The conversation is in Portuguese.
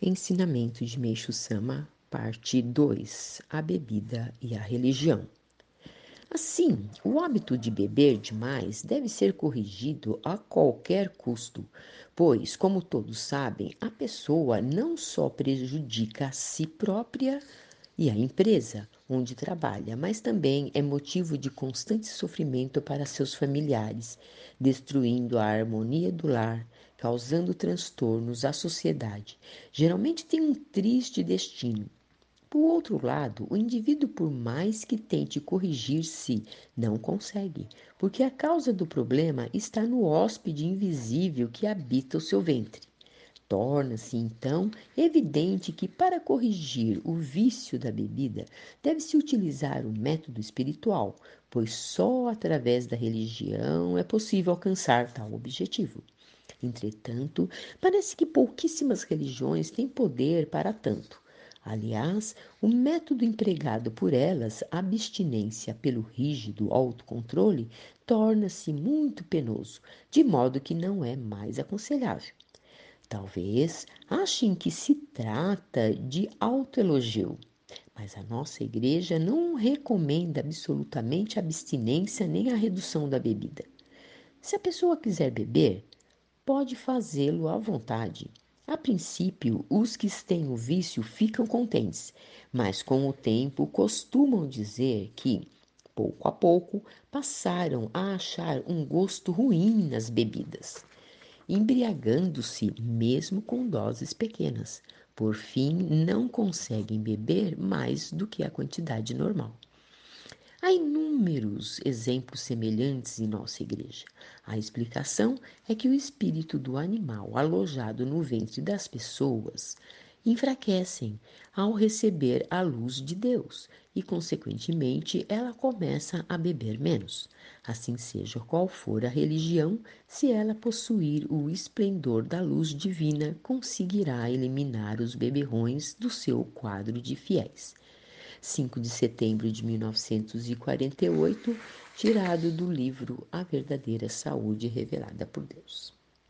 Ensinamento de Meixo Sama, parte 2: A bebida e a religião. Assim, o hábito de beber demais deve ser corrigido a qualquer custo, pois, como todos sabem, a pessoa não só prejudica a si própria e a empresa onde trabalha, mas também é motivo de constante sofrimento para seus familiares, destruindo a harmonia do lar, causando transtornos à sociedade. Geralmente tem um triste destino. Por outro lado, o indivíduo, por mais que tente corrigir-se, não consegue, porque a causa do problema está no hóspede invisível que habita o seu ventre. Torna-se então evidente que, para corrigir o vício da bebida, deve-se utilizar o método espiritual, pois só através da religião é possível alcançar tal objetivo. Entretanto, parece que pouquíssimas religiões têm poder para tanto. Aliás, o método empregado por elas, a abstinência pelo rígido autocontrole, torna-se muito penoso, de modo que não é mais aconselhável. Talvez achem que se trata de autoelogio, mas a nossa igreja não recomenda absolutamente a abstinência nem a redução da bebida. Se a pessoa quiser beber, pode fazê-lo à vontade. A princípio, os que têm o vício ficam contentes, mas com o tempo costumam dizer que, pouco a pouco, passaram a achar um gosto ruim nas bebidas embriagando-se mesmo com doses pequenas. Por fim, não conseguem beber mais do que a quantidade normal. Há inúmeros exemplos semelhantes em nossa igreja. A explicação é que o espírito do animal alojado no ventre das pessoas enfraquecem ao receber a luz de Deus e, consequentemente, ela começa a beber menos. Assim seja qual for a religião, se ela possuir o esplendor da luz divina, conseguirá eliminar os beberrões do seu quadro de fiéis. 5 de setembro de 1948, tirado do livro A Verdadeira Saúde Revelada por Deus.